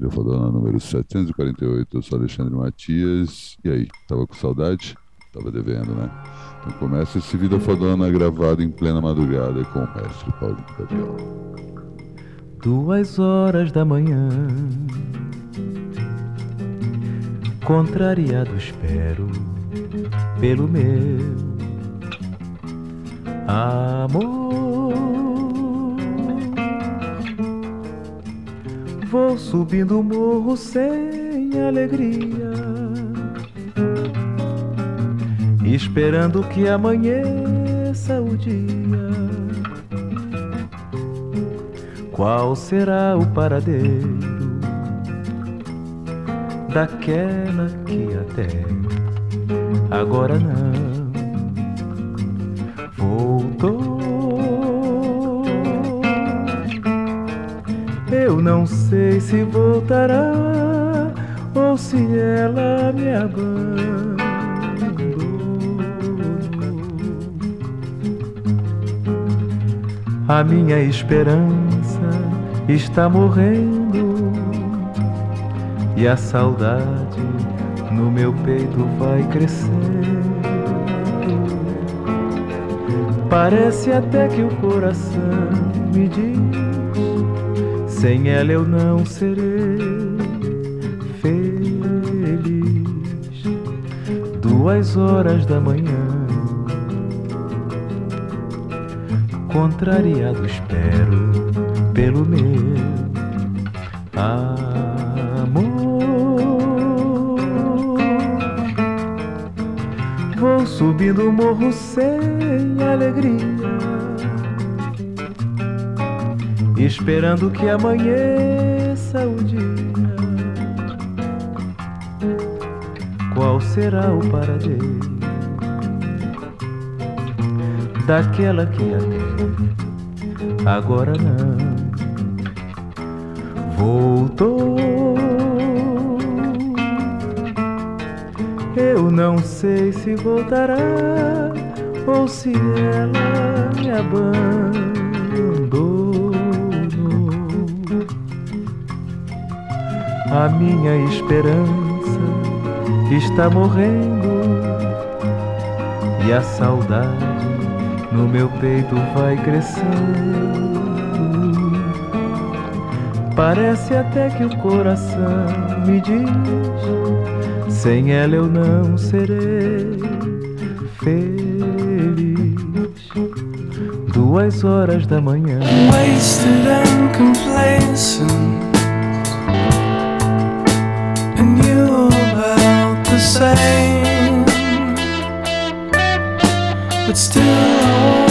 Vida Fodona número 748. Eu sou Alexandre Matias. E aí, tava com saudade? Tava devendo, né? Então começa esse Vida Fodona gravado em plena madrugada com o mestre Paulinho Viola. Duas horas da manhã, contrariado espero pelo meu amor. Vou subindo o morro sem alegria, esperando que amanheça o dia. Qual será o paradeiro daquela que até agora não Eu não sei se voltará ou se ela me abandonou. A minha esperança está morrendo e a saudade no meu peito vai crescendo. Parece até que o coração me diz sem ela eu não serei feliz. Duas horas da manhã, contrariado espero pelo meu amor. Vou subindo o morro sem alegria esperando que amanheça o dia. Qual será o paradeiro daquela que até agora não voltou? Eu não sei se voltará ou se ela me abandonou. A minha esperança está morrendo e a saudade no meu peito vai crescendo. Parece até que o coração me diz: sem ela eu não serei feliz. Duas horas da manhã. Wasted and complacent. Same, but still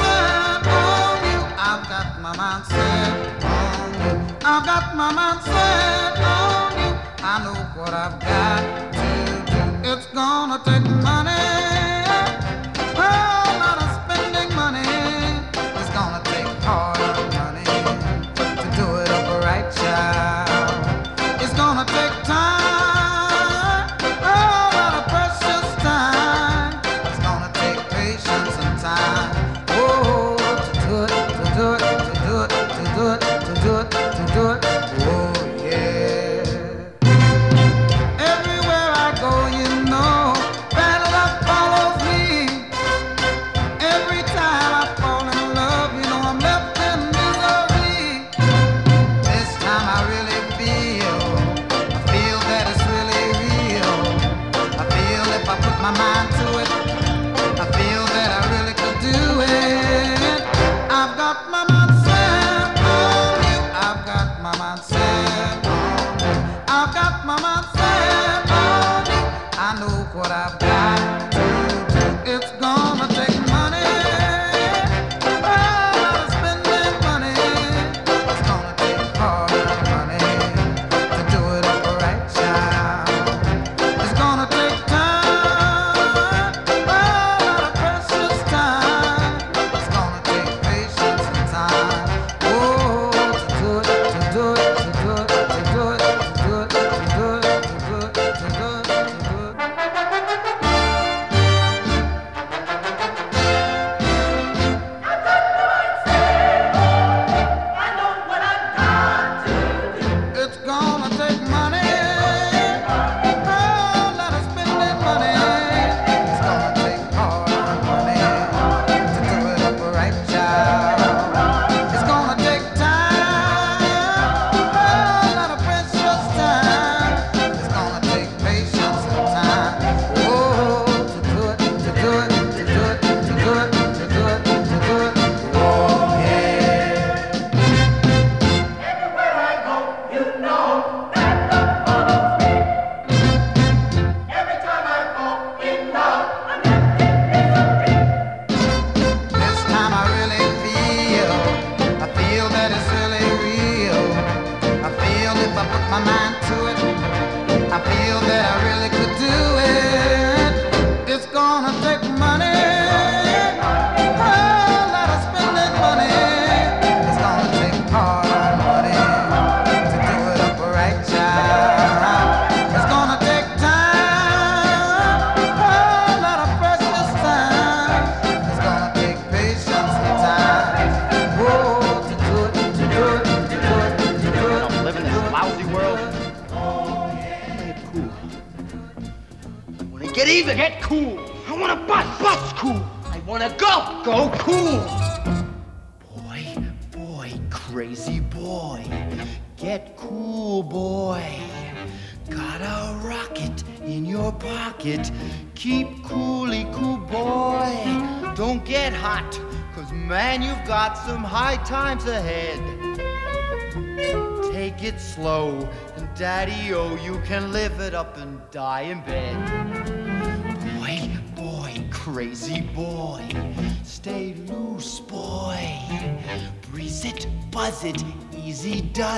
on you. I've got my mindset on you. I've got my mindset on you. I know what I've got to do. It's gonna take money.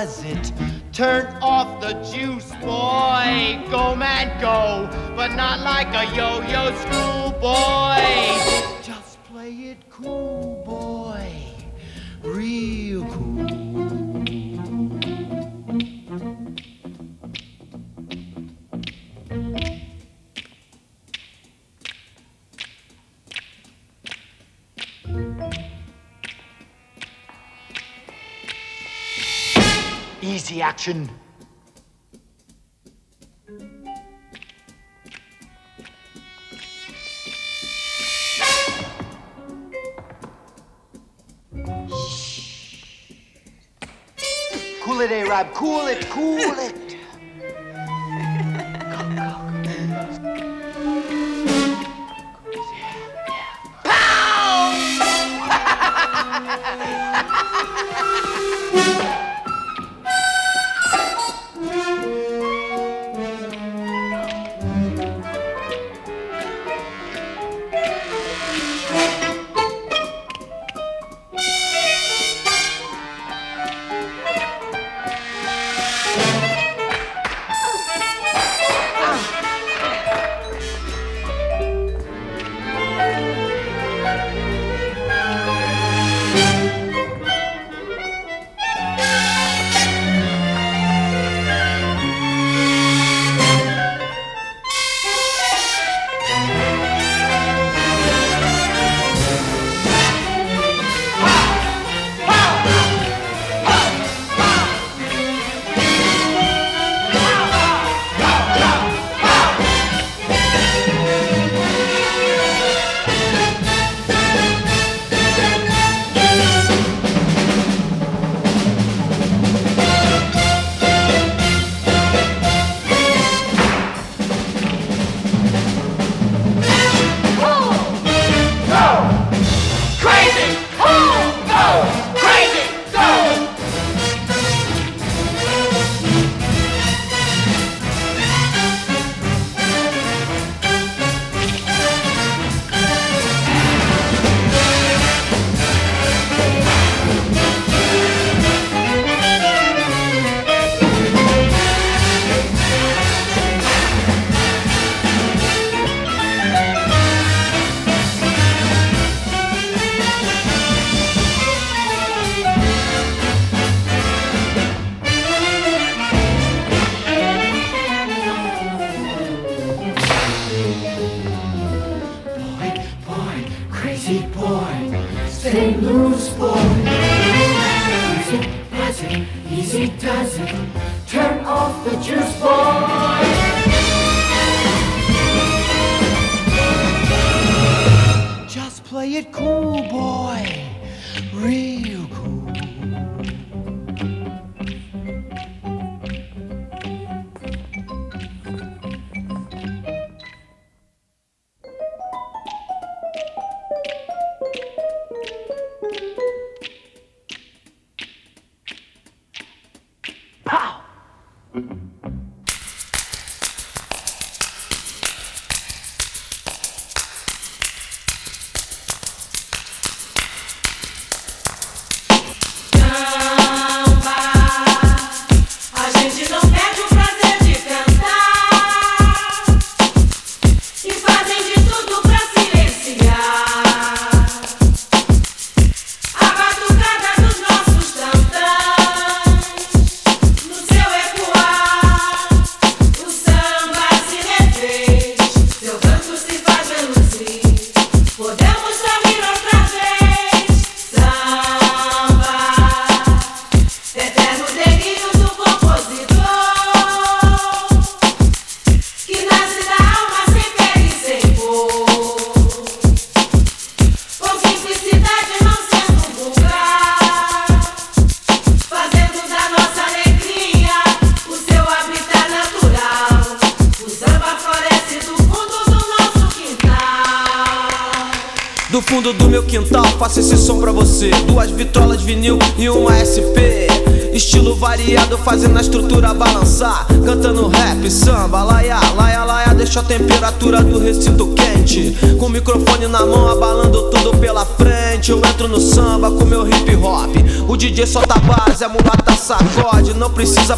was it? Turn off the juice, boy. Go, man, go. But not like a yo yo schoolboy. Just play it cool, boy. Real cool. Nazi action. Shh. Cool it, Arab. Cool it, cool it.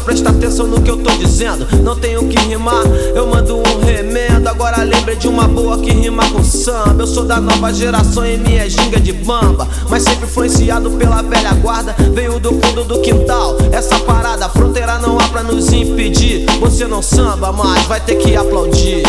Precisa prestar atenção no que eu tô dizendo. Não tenho que rimar, eu mando um remendo. Agora lembre de uma boa que rima com samba. Eu sou da nova geração e minha ginga de bamba. Mas sempre influenciado pela velha guarda. Veio do fundo do quintal. Essa parada, fronteira não há pra nos impedir. Você não samba, mas vai ter que aplaudir.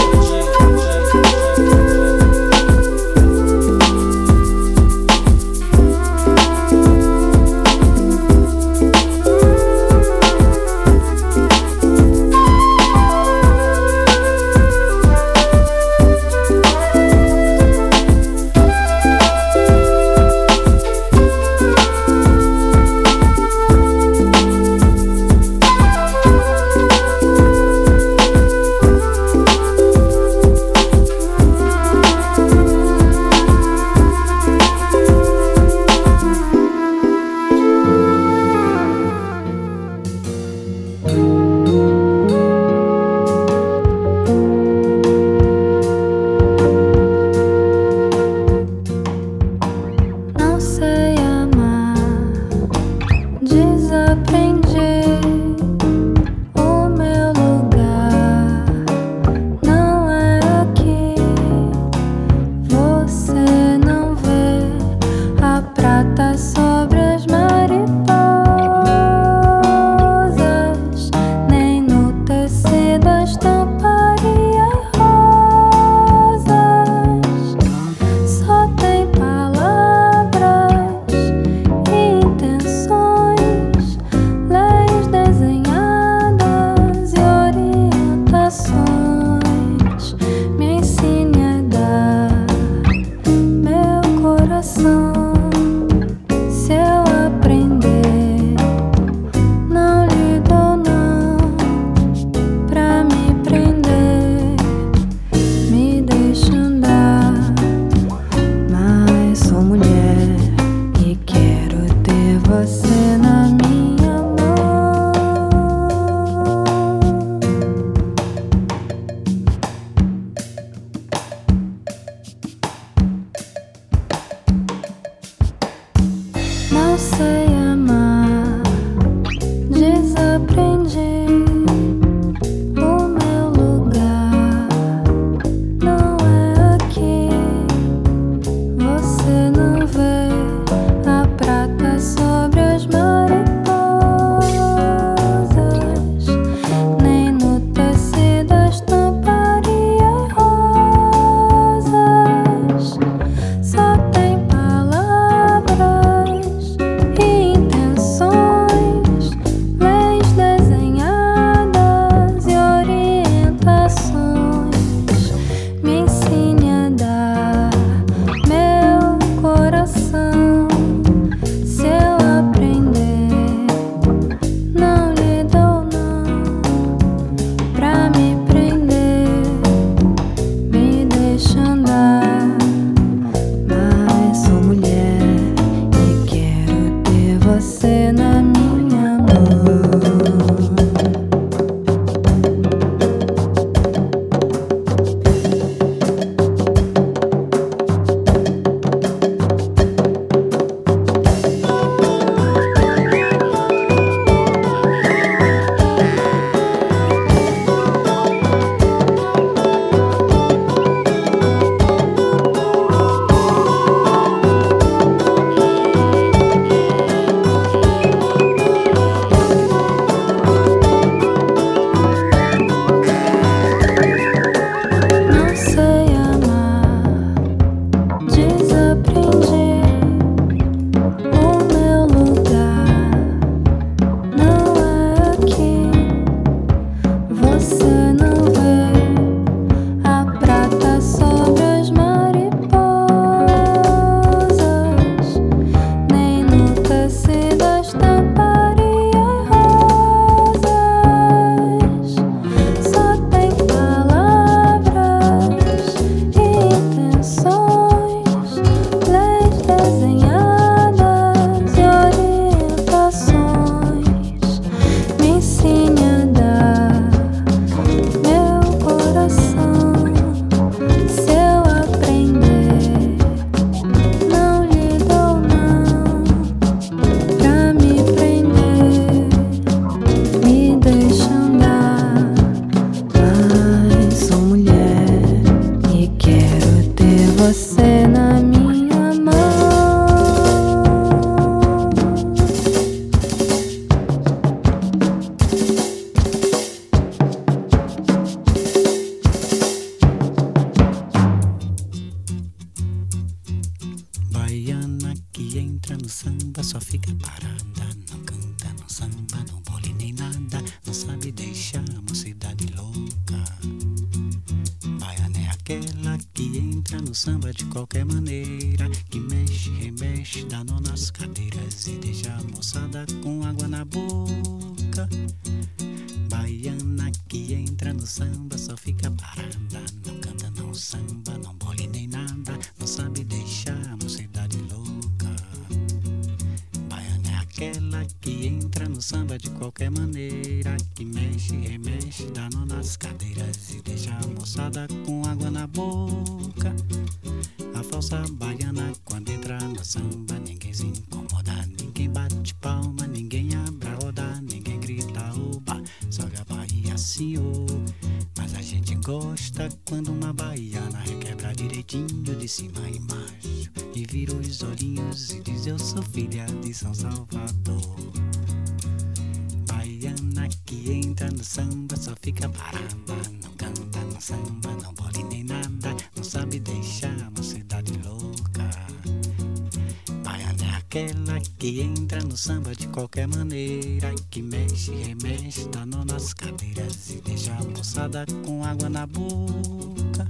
Samba de qualquer maneira que mexe, remexe, nó nas cadeiras e deixa a moçada com água na boca.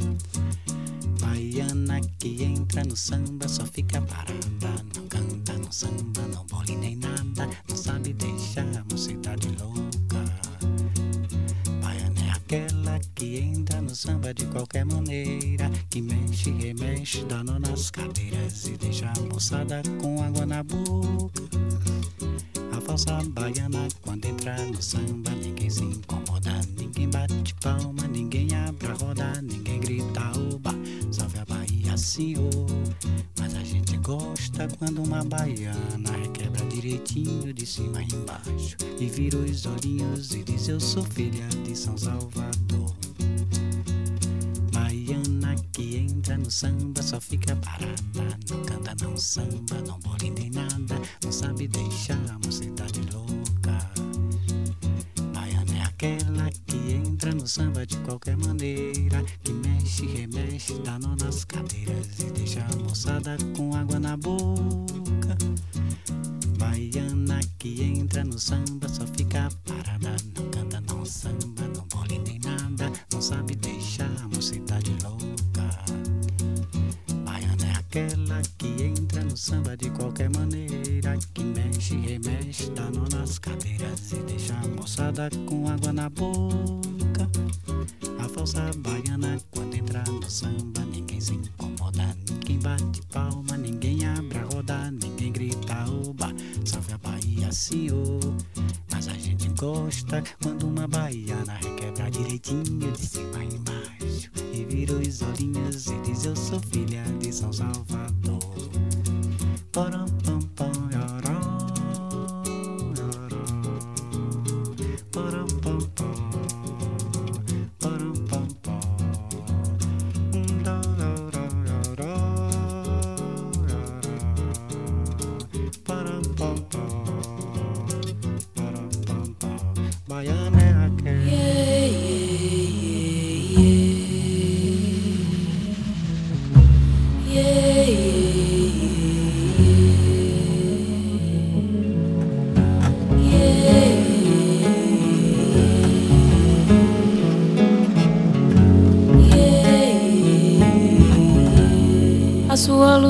Baiana que entra no samba só fica parada, não canta, não samba, não bole nem nada, não sabe deixar a mocidade louca. Baiana é aquela que entra no samba de qualquer maneira, que mexe, remexe, nó nas cadeiras e deixa a moçada com água na boca. A falsa baiana quando entra no samba ninguém se incomoda, ninguém bate palma, ninguém abre a roda, ninguém grita oba, Mas a gente gosta quando uma baiana requebra direitinho de cima embaixo e vira os olhinhos e diz eu sou filha de São Salvador. Baiana que entra no samba só fica parada, não canta, não samba, não bole nem nada, não sabe deixar a mocidade louca. Aquela que entra no samba de qualquer maneira, que mexe, remexe, dá nó nas cadeiras e deixa a moçada com água na boca. Baiana que entra no samba só fica parada, não canta, não samba, não bole nem nada, não sabe deixar a mocidade louca. Baiana é aquela que entra no samba de qualquer maneira, que mexe, remexe, dá nó nas cadeiras e deixa a moçada com água na boca. A falsa baiana quando entra no samba ninguém se incomoda, ninguém bate palma, ninguém abre a roda, ninguém grita oba, salve a Bahia senhor. Mas a gente gosta quando uma baiana requebra direitinho de cima a embaixo e vira os olhinhos e diz eu sou filha de São Salvador.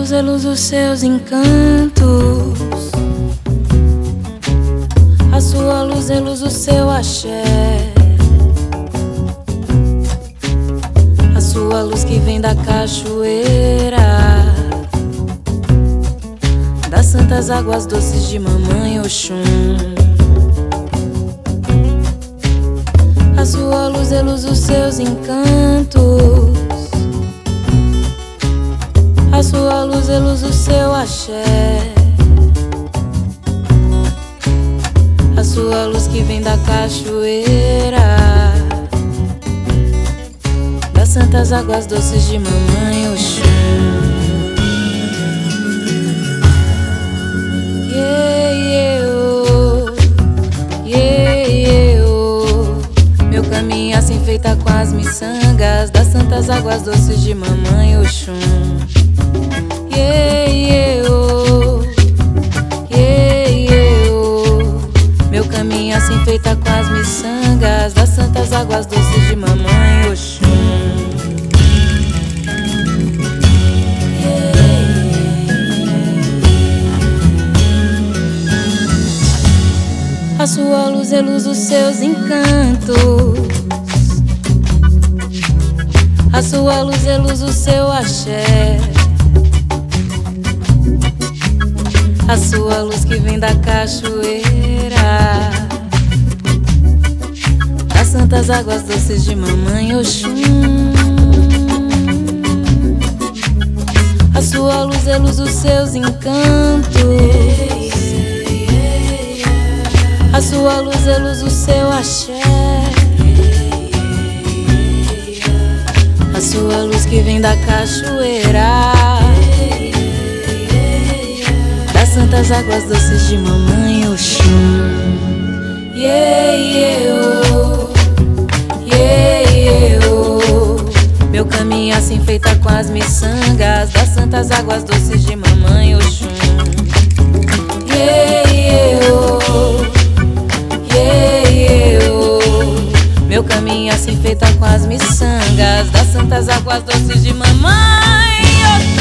Sua luz é dos seus encantos. A sua luz é do seu axé. A sua luz que vem da cachoeira. Das santas águas doces de mamãe Oxum. A sua luz é dos seus encantos. Cachoeira. Das santas águas doces de mamãe Oxum. Yeah, yeah, oh. Meu caminho assim feita com as miçangas Das santas águas doces de mamãe Oxum assim feita com as miçangas das santas águas doces de mamãe Oxum. A sua luz é luz dos seus encantos. A sua luz é luz seu axé. A sua luz que vem da cachoeira. Santas águas doces de mamãe Oxum. A sua luz reluz os seus encantos. A sua luz reluz o seu axé. A sua luz que vem da cachoeira. Das santas águas doces de mamãe Oxum. Yeah, yeah, oh. Meu caminho assim feita com as miçangas Das santas águas doces de mamãe Oxum Yeah, yeah. Yeah, yeah. Meu caminho assim feita com as miçangas Das santas águas doces de mamãe Oxum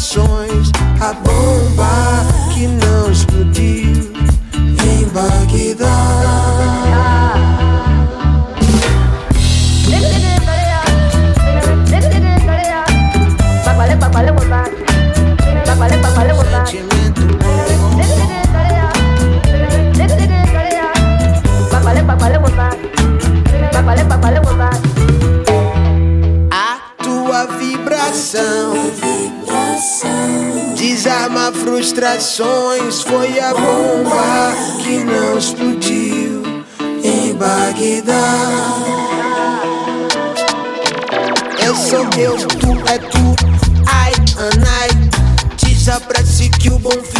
frustrações. A desarma frustrações. Foi a bomba que não explodiu em Bagdá. Eu sou eu, tu é tu, ai, anai. Desapresse que o bom filho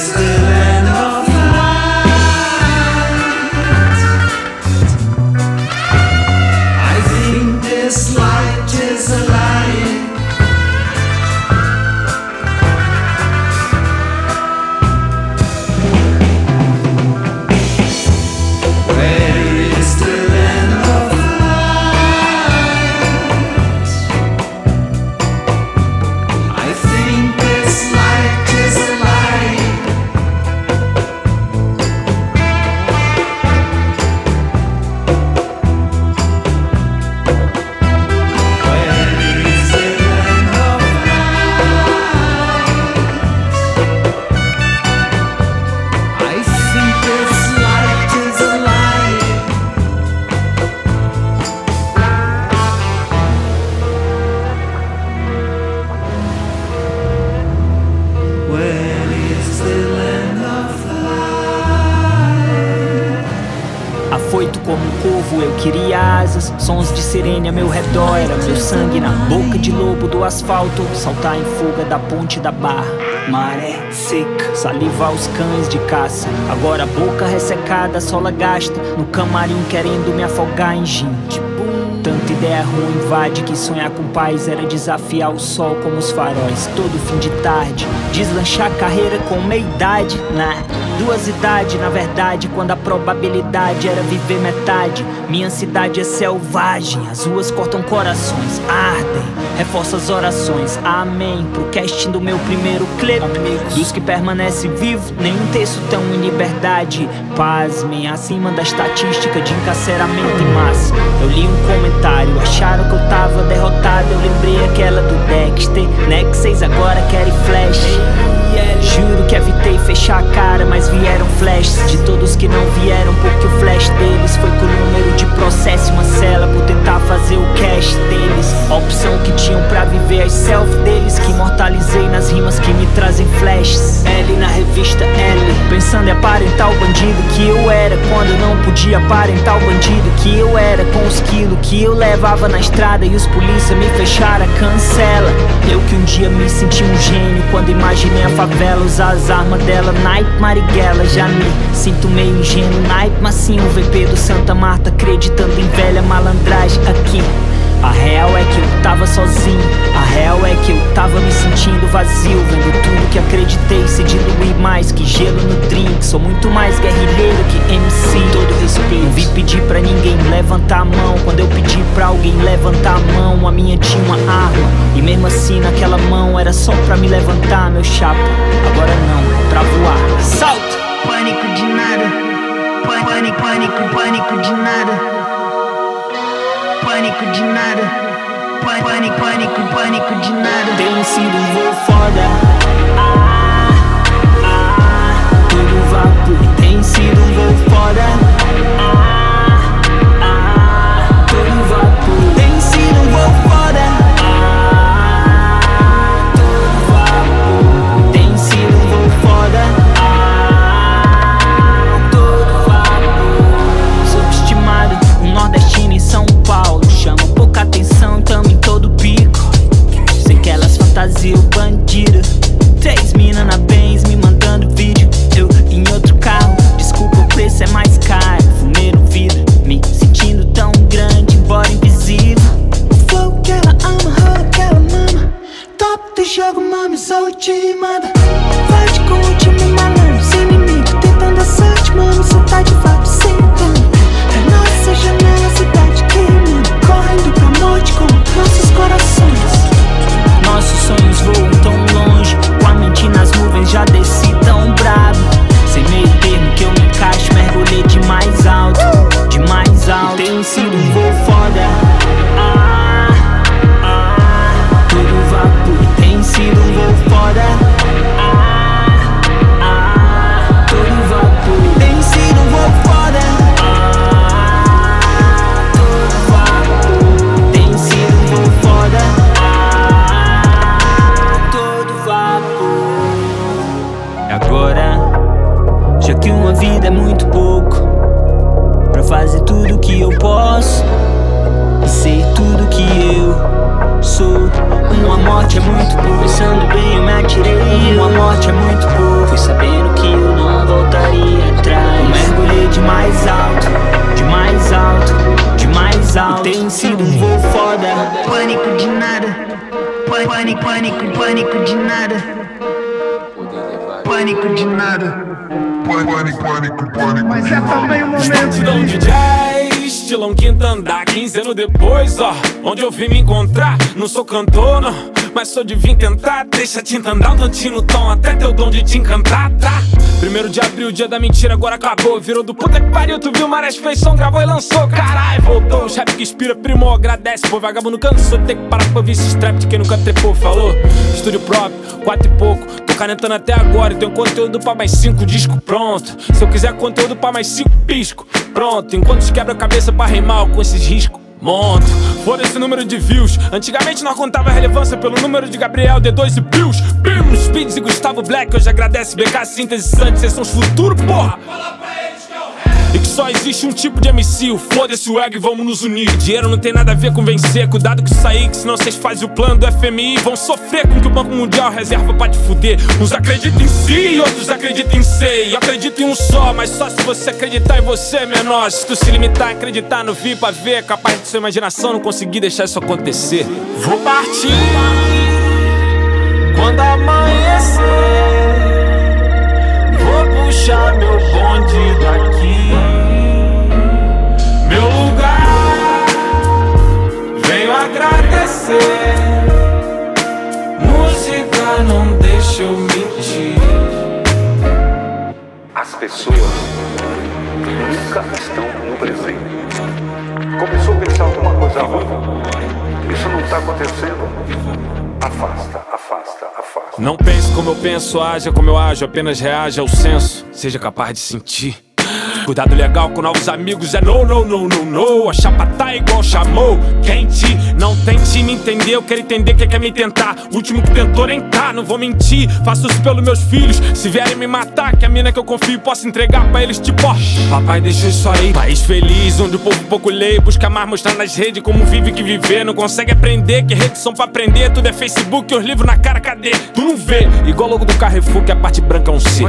is the fuga da barra. Maré seca, saliva os cães de caça. Agora boca ressecada, sola gasta. No camarim querendo me afogar em gin. Tanta ideia ruim invade que sonhar com paz era desafiar o sol como os faróis. Todo fim de tarde, deslanchar carreira com meia idade. Nah, duas idades, na verdade, quando a probabilidade era viver metade. Minha cidade é selvagem, as ruas cortam corações, ardem, reforça as orações. Amém. Pro casting do meu primeiro clipe, dos que permanecem vivos, nenhum texto tão em liberdade. Pasmem, acima da estatística de encarceramento em massa. Eu li um comentário, acharam que eu tava derrotado. Eu lembrei aquela do Dexter, né? Que vocês agora querem flash. Juro que evitei fechar a cara, mas vieram flashes de todos que não vieram, porque o flash deles foi com o número de processo e uma cela por tentar fazer o cash deles. Opção que tinham pra viver as self deles, que imortalizei nas rimas que me trazem flashes. L na revista L, pensando em aparentar o bandido que eu era, quando não podia aparentar o bandido que eu era, com os quilos que eu levava na estrada e os polícia me fecharam, cancela. Eu que um dia me senti um gênio quando imaginei a favela usar as armas dela, Night Marighella. Já me sinto meio ingênuo, Night, mas sim o VP do Santa Marta, acreditando em velha malandragem aqui. A real é que eu tava sozinho, a real é que eu tava me sentindo vazio, vendo tudo que acreditei se diluir mais que gelo no drink. Sou muito mais guerrilheiro que MC, todo respeito. Não vi pedir pra ninguém levantar a mão, quando eu pedi pra alguém levantar a mão, a minha tinha uma arma, e mesmo assim naquela mão era só pra me levantar, meu chapa. Agora não, pra voar. Salto! Pânico de nada. Pânico, pânico, pânico de nada. Pânico de nada. Pânico, pânico, pânico de nada. Tem sido um voo foda. Ah, ah, tudo vapor. Tem sido um voo foda. Três mina na Benz me mandando vídeo. Eu em outro carro, desculpa, o preço é mais caro. Fumei no vidro, me sentindo tão grande, embora invisível. O flow que ela ama, rola que ela mama. Top do jogo, mami, sou o te manda. Forte com o time malandro, sem inimigo. Tentando a sorte, mami, cê tá de fato Mas é também o momento Estilão de jazz, estilão quinta andar 15 anos depois, ó Onde eu vim me encontrar, não sou cantor, não Mas sou de vir tentar, deixa a tinta andar um tantinho no tom Até teu dom de te encantar, tá? Primeiro de abril, dia da mentira, agora acabou. Virou do puta que pariu, tu viu, Marés fez som, gravou e lançou. Caralho, voltou, rap que inspira, primou, agradece. Pô, vagabundo cansou, tem que parar pra ouvir esse strap de quem nunca trepou, falou? Estúdio próprio, quatro e pouco canetando até agora. E tenho conteúdo pra mais cinco discos, pronto. Se eu quiser conteúdo pra mais cinco pisco, pronto. Enquanto os quebra a cabeça pra rimar com esses riscos Monto, fora esse número de views Antigamente nós contava a relevância pelo número de Gabriel, D2 e Pius Bim, Speeds e Gustavo Black. Hoje agradece BK, Síntese, Santos Vocês são os futuros, porra só existe um tipo de MC. O foda-se o ego e vamos nos unir. Dinheiro não tem nada a ver com vencer. Cuidado com isso aí, que senão vocês fazem o plano do FMI. Vão sofrer com que o Banco Mundial reserva pra te fuder. Uns acreditam em si outros acreditam em. Eu acredito em um só, mas só se você acreditar em você, menor. Se tu se limitar a acreditar no vir pra ver, capaz de sua imaginação não conseguir deixar isso acontecer. Vou partir quando amanhecer. Vou puxar meu bonde daqui. Meu lugar, venho agradecer. Música não deixa eu mentir. As pessoas nunca estão no presente. Começou a pensar alguma coisa ruim. Isso não está acontecendo. Afasta, afasta, afasta. Não pense como eu penso, haja como eu ajo, apenas reaja ao senso. Seja capaz de sentir. Cuidado legal com novos amigos é no, no, no, no, no. A chapa tá igual chamou, quente. Não tente me entender, eu quero entender quem quer me tentar. O último que tentou nem tá, não vou mentir. Faço isso pelos meus filhos, se vierem me matar, que a mina que eu confio posso entregar pra eles, tipo, ó. Papai deixou isso aí. País feliz, onde o povo pouco lê, busca mais mostrar nas redes como vive que viver. Não consegue aprender, que redes são pra aprender. Tudo é Facebook, os livros na cara, cadê? Tu não vê, igual logo do Carrefour, que a parte branca é um C.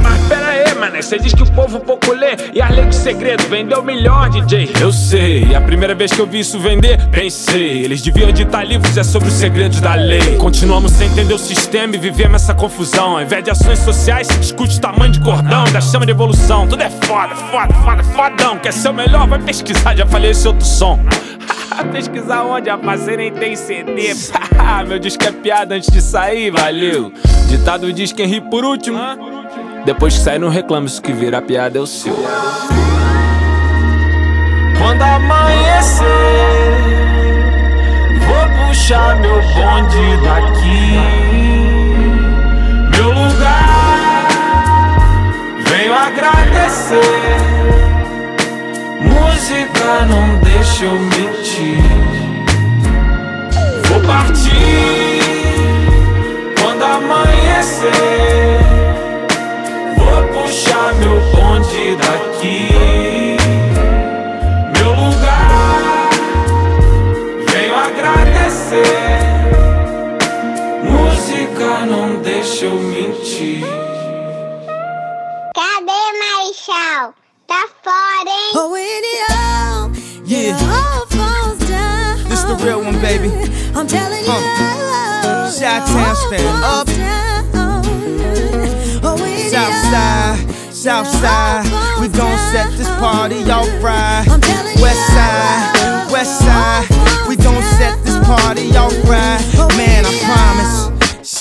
Mas pera aí, mané, você diz que o povo pouco lê e leis do segredo vendeu melhor, DJ. Eu sei, a primeira vez que eu vi isso vender, pensei, eles deviam editar livros, é sobre os segredos da lei. Continuamos sem entender o sistema e vivemos essa confusão. Ao invés de ações sociais, se discute o tamanho de cordão, da chama de evolução. Tudo é foda, foda, foda, fodão. Quer ser o melhor? Vai pesquisar, já falei esse outro som. Pesquisar onde a parceira nem tem CD. Meu disco é piada antes de sair, valeu. Ditado diz quem ri por último. Depois que sai, não reclama, isso que vira piada é o seu. Quando amanhecer, vou puxar meu bonde daqui. Meu lugar, venho agradecer. Música não deixa eu mentir. Vou partir quando amanhecer. Vou puxar meu bonde daqui. Meu lugar, venho agradecer. Música não deixa eu mentir. Cadê Marechal? Tá fora, hein? Oh, all, Yeah. all falls down. This the real one, baby. I'm telling you, Uh, love. Chi-town stand up. South side, south side. We gon' set this party off right. West side, west side. We gon' set this party off right. Man, I promise.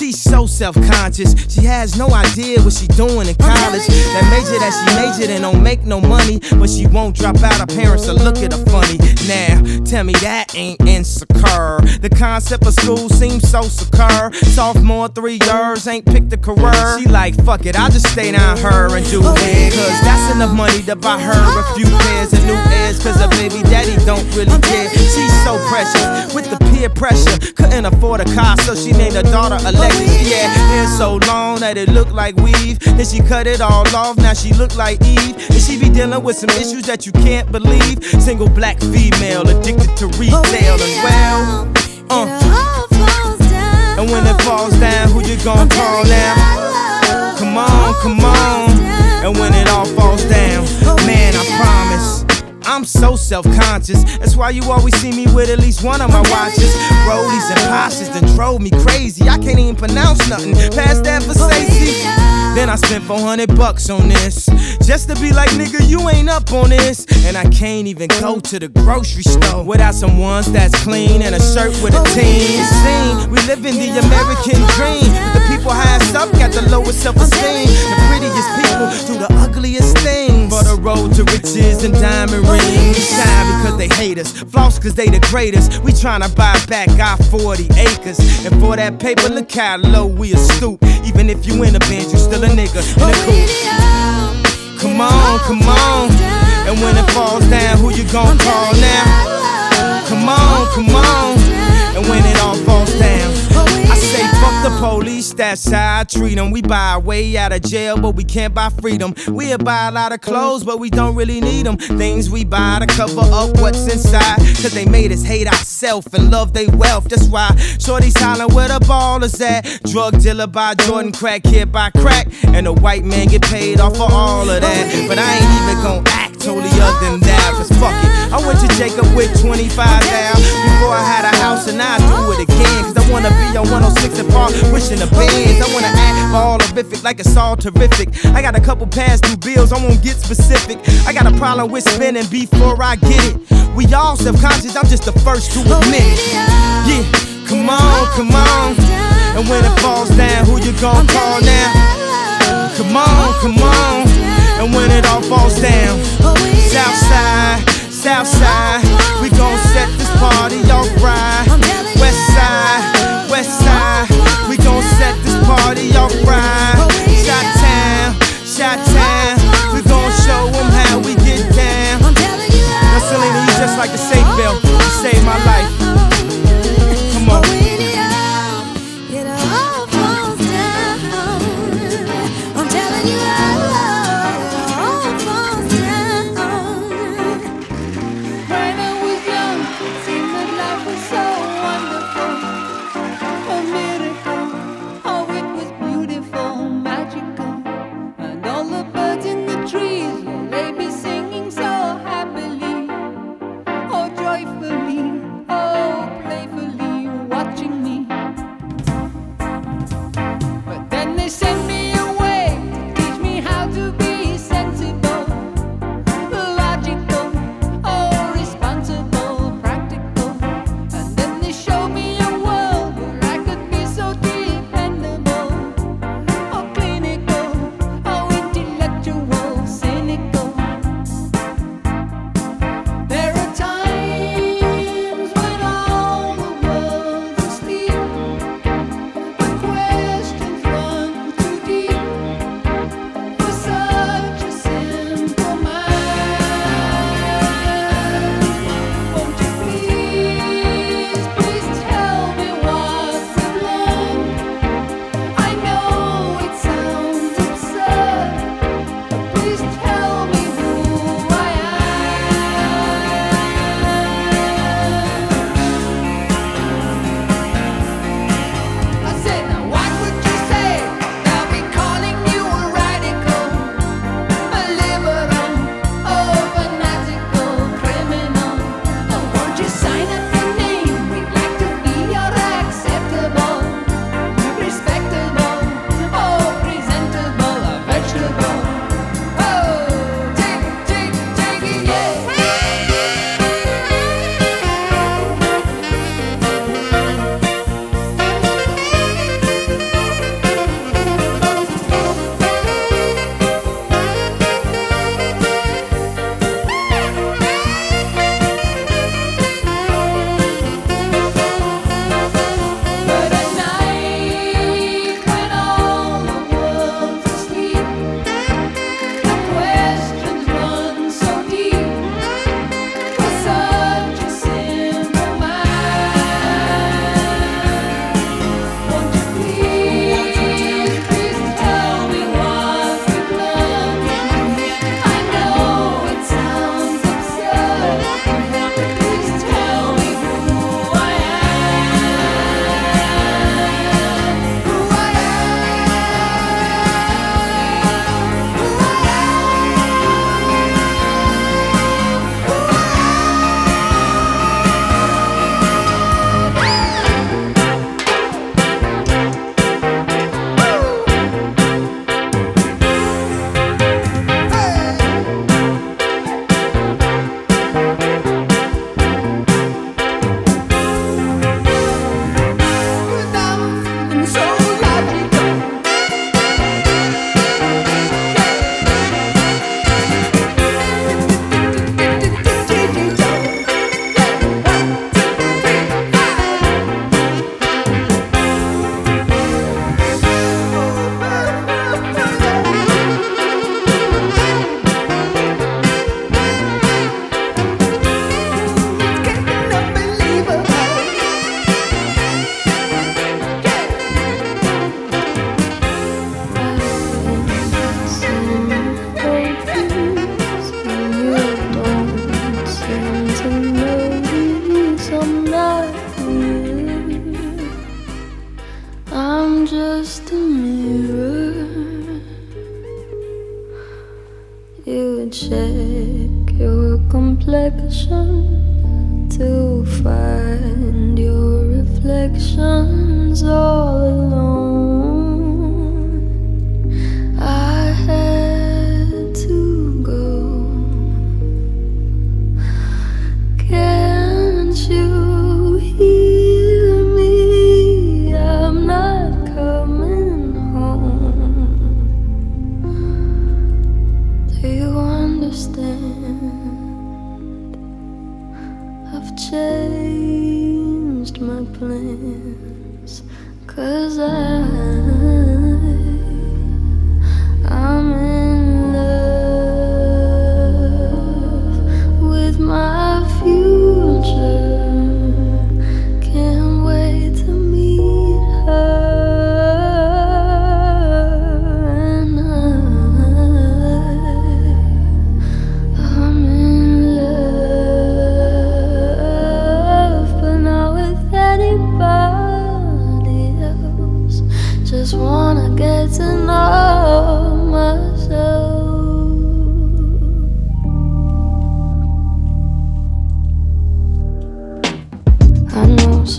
She's so self-conscious. She has no idea what she doing in oh, college. That major that she majored in don't make no money, but she won't drop out. Her parents will look at her funny. Now, tell me that ain't insecure. The concept of school seems so secure. Sophomore, three years, ain't picked a career. She like, fuck it, I'll just stay down her and do oh, it. Cause that's enough money to buy her a oh, few pairs of new ears. Cause her baby daddy don't really care. She's so precious with the peer pressure. Couldn't afford a car, so she named her daughter Alexis. Yeah, hair so long that it looked like weave. Then she cut it all off, now she look like Eve. And she be dealing with some issues that you can't believe. Single black female addicted to retail and well. Uh. And when it falls down, who you gonna call now? Come on, come on. And when it all falls down, man, I promise. I'm so self-conscious. That's why you always see me with at least one of my watches. Rollies and Porsches that drove me crazy. I can't even pronounce nothing past that for Stacey. Then I spent 400 bucks on this. Just to be like, nigga, you ain't up on this. And I can't even go to the grocery store without some ones that's clean and a shirt with a team. Scene, we live in the American dream. The people highest up got the lowest self-esteem. The prettiest people do the ugliest things. The road to riches and diamond rings. Shine because they hate us. Floss cause they the greatest. We tryna buy back our 40 acres. And for that paper, look how low we a stoop. Even if you in a band, you still a nigga in a coupe. Come on, come on. And when it falls down, who you gon' call now? Come on, come on. And when it all falls down, the police, that's how I treat them. We buy our way out of jail, but we can't buy freedom. We buy a lot of clothes, but we don't really need them. Things we buy to cover up what's inside. Cause they made us hate ourselves and love they wealth. That's why Shorty's hollering where the ball is at. Drug dealer by Jordan, crack kid by crack. And the white man get paid off for all of that. But I ain't even gon' act totally other than that. Cause fuck it. I went to Jacob with 25 down before I had a house and I do it again. Cause I wanna be on 106 and Park, wishing the bands. I wanna act all horrific like it's all terrific. I got a couple past due bills, I won't get specific. I got a problem with spending before I get it. We all self-conscious, I'm just the first to admit it. Yeah, come on, come on. And when it falls down, who you gonna call now? Come on, come on. When it all falls down, oh, Southside,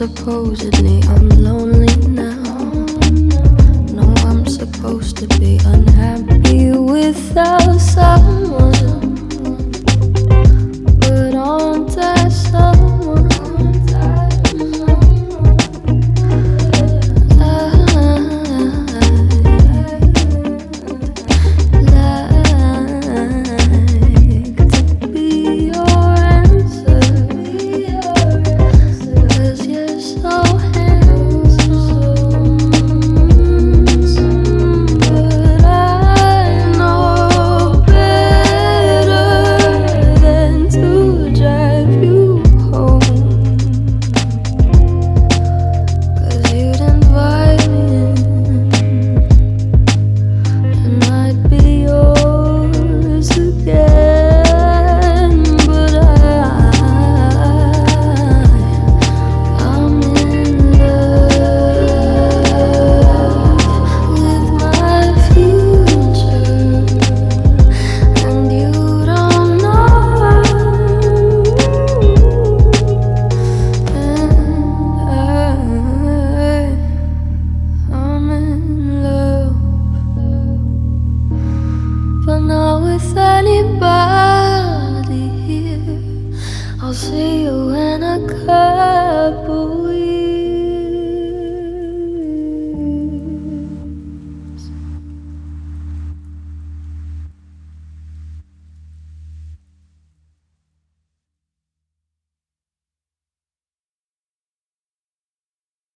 supposedly I'm lonely now. No, I'm supposed to be unhappy without.